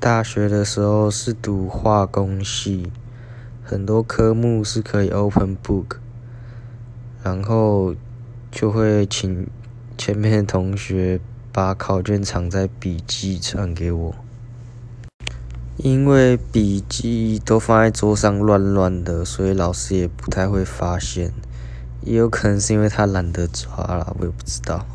大学的时候是读化工系，很多科目是可以 open book，然后就会请前面的同学把考卷藏在笔记传给我。因为笔记都放在桌上乱乱的，所以老师也不太会发现。也有可能是因为他懒得抓了，我也不知道。